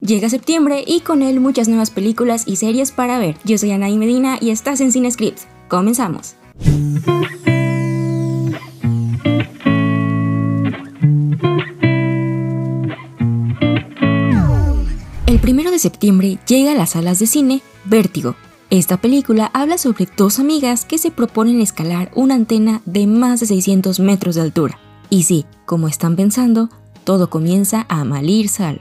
Llega septiembre y con él muchas nuevas películas y series para ver. Yo soy Anaí Medina y estás en Cine Script. Comenzamos. El primero de septiembre llega a las salas de cine Vértigo. Esta película habla sobre dos amigas que se proponen escalar una antena de más de 600 metros de altura. Y sí, como están pensando, todo comienza a malir sal.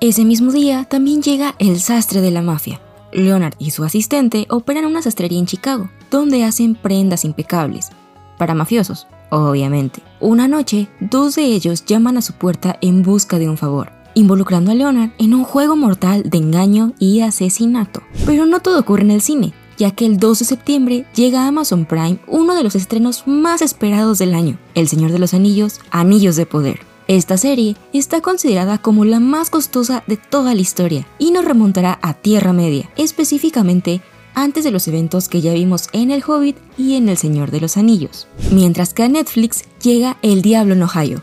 Ese mismo día también llega el sastre de la mafia. Leonard y su asistente operan una sastrería en Chicago, donde hacen prendas impecables. Para mafiosos, obviamente. Una noche, dos de ellos llaman a su puerta en busca de un favor, involucrando a Leonard en un juego mortal de engaño y asesinato. Pero no todo ocurre en el cine, ya que el 2 de septiembre llega a Amazon Prime uno de los estrenos más esperados del año, El Señor de los Anillos, Anillos de Poder. Esta serie está considerada como la más costosa de toda la historia y nos remontará a Tierra Media, específicamente antes de los eventos que ya vimos en El Hobbit y en El Señor de los Anillos. Mientras que a Netflix llega El Diablo en Ohio,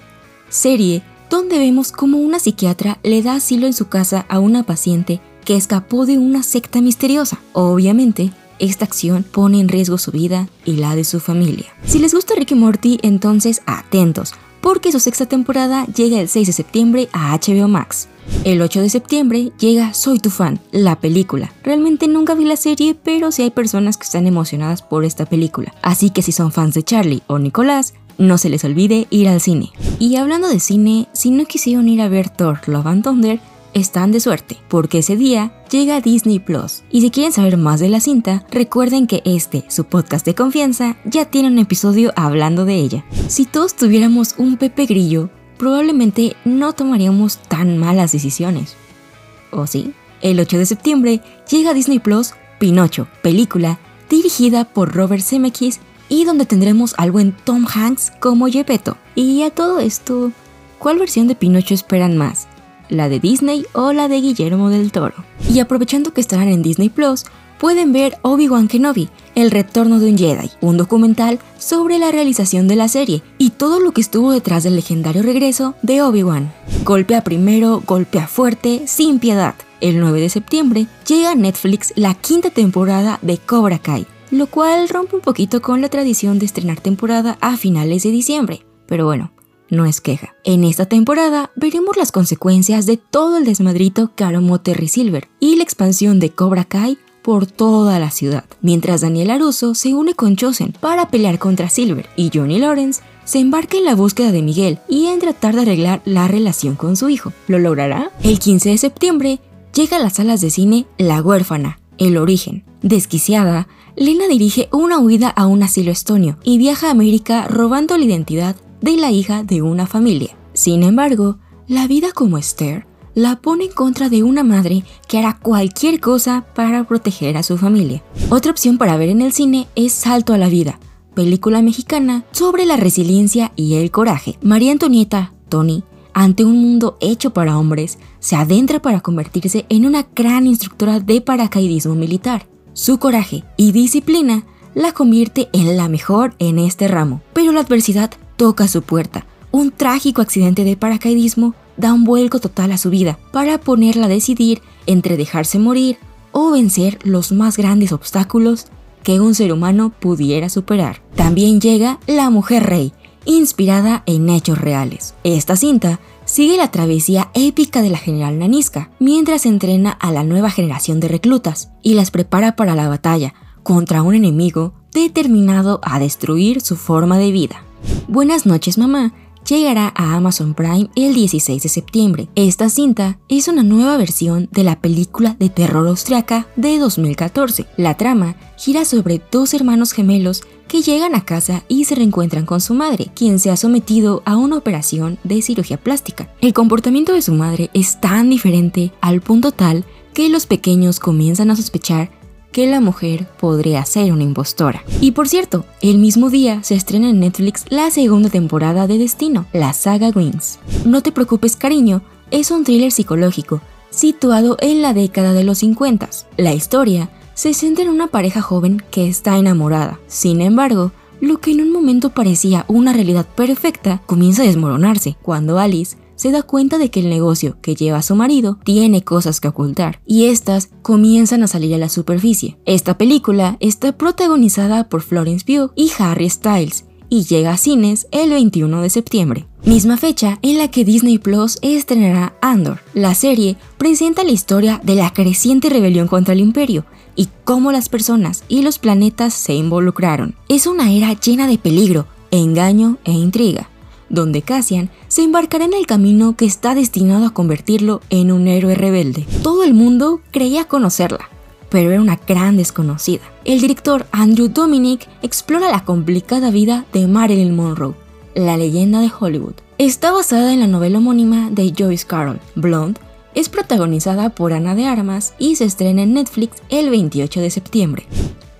serie donde vemos cómo una psiquiatra le da asilo en su casa a una paciente que escapó de una secta misteriosa. Obviamente, esta acción pone en riesgo su vida y la de su familia. Si les gusta Ricky Morty, entonces atentos, porque su sexta temporada llega el 6 de septiembre a HBO Max. El 8 de septiembre llega Soy tu fan, la película. Realmente nunca vi la serie, pero sí hay personas que están emocionadas por esta película. Así que si son fans de Charlie o Nicolás, no se les olvide ir al cine. Y hablando de cine, si no quisieron ir a ver Thor Love and Thunder, están de suerte, porque ese día llega Disney Plus. Y si quieren saber más de la cinta, recuerden que este, su podcast de confianza, ya tiene un episodio hablando de ella. Si todos tuviéramos un Pepe Grillo, probablemente no tomaríamos tan malas decisiones. ¿O sí? El 8 de septiembre llega Disney Plus Pinocho, película dirigida por Robert Zemeckis y donde tendremos al buen Tom Hanks como Gepetto. Y a todo esto, ¿cuál versión de Pinocho esperan más? La de Disney o la de Guillermo del Toro. Y aprovechando que estarán en Disney Plus, pueden ver Obi-Wan Kenobi, El Retorno de un Jedi, un documental sobre la realización de la serie y todo lo que estuvo detrás del legendario regreso de Obi-Wan. Golpea primero, golpea fuerte, sin piedad. El 9 de septiembre llega a Netflix la quinta temporada de Cobra Kai, lo cual rompe un poquito con la tradición de estrenar temporada a finales de diciembre. Pero bueno, no es queja. En esta temporada veremos las consecuencias de todo el desmadrito que armó Terry Silver y la expansión de Cobra Kai por toda la ciudad, mientras Daniel Aruso se une con Chosen para pelear contra Silver y Johnny Lawrence se embarca en la búsqueda de Miguel y en tratar de arreglar la relación con su hijo. ¿Lo logrará? El 15 de septiembre llega a las salas de cine La huérfana, El origen. Desquiciada, Lena dirige una huida a un asilo estonio y viaja a América robando la identidad de la hija de una familia. Sin embargo, la vida como Esther la pone en contra de una madre que hará cualquier cosa para proteger a su familia. Otra opción para ver en el cine es Salto a la Vida, película mexicana sobre la resiliencia y el coraje. María Antonieta, Tony, ante un mundo hecho para hombres, se adentra para convertirse en una gran instructora de paracaidismo militar. Su coraje y disciplina la convierte en la mejor en este ramo, pero la adversidad toca su puerta. Un trágico accidente de paracaidismo da un vuelco total a su vida para ponerla a decidir entre dejarse morir o vencer los más grandes obstáculos que un ser humano pudiera superar. También llega La Mujer Rey, inspirada en hechos reales. Esta cinta sigue la travesía épica de la general Nanisca mientras entrena a la nueva generación de reclutas y las prepara para la batalla contra un enemigo determinado a destruir su forma de vida. Buenas noches mamá llegará a Amazon Prime el 16 de septiembre. Esta cinta es una nueva versión de la película de terror austriaca de 2014. La trama gira sobre dos hermanos gemelos que llegan a casa y se reencuentran con su madre, quien se ha sometido a una operación de cirugía plástica. El comportamiento de su madre es tan diferente al punto tal que los pequeños comienzan a sospechar que la mujer podría ser una impostora. Y por cierto, el mismo día se estrena en Netflix la segunda temporada de Destino, la saga Wings. No te preocupes cariño, es un thriller psicológico situado en la década de los 50. La historia se centra en una pareja joven que está enamorada. Sin embargo, lo que en un momento parecía una realidad perfecta comienza a desmoronarse cuando Alice se da cuenta de que el negocio que lleva a su marido tiene cosas que ocultar y estas comienzan a salir a la superficie. Esta película está protagonizada por Florence Pugh y Harry Styles y llega a cines el 21 de septiembre. Misma fecha en la que Disney Plus estrenará Andor. La serie presenta la historia de la creciente rebelión contra el imperio y cómo las personas y los planetas se involucraron. Es una era llena de peligro, engaño e intriga, donde Cassian se embarcará en el camino que está destinado a convertirlo en un héroe rebelde. Todo el mundo creía conocerla, pero era una gran desconocida. El director Andrew Dominic explora la complicada vida de Marilyn Monroe, la leyenda de Hollywood. Está basada en la novela homónima de Joyce Carol. Blonde es protagonizada por Ana de Armas y se estrena en Netflix el 28 de septiembre.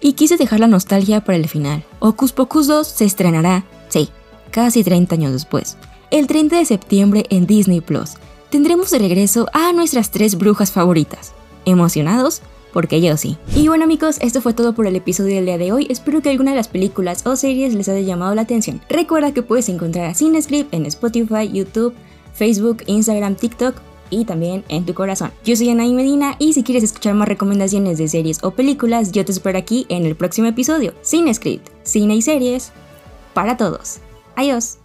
Y quise dejar la nostalgia para el final. Ocus Pocus 2 se estrenará, sí, casi 30 años después, el 30 de septiembre en Disney Plus. Tendremos de regreso a nuestras tres brujas favoritas. ¿Emocionados? porque yo sí. Y bueno amigos, esto fue todo por el episodio del día de hoy. Espero que alguna de las películas o series les haya llamado la atención. Recuerda que puedes encontrar a Cinescript en Spotify, YouTube, Facebook, Instagram, TikTok y también en tu corazón. Yo soy Anaí Medina y si quieres escuchar más recomendaciones de series o películas, yo te espero aquí en el próximo episodio. Cinescript, cine y series para todos. Adiós.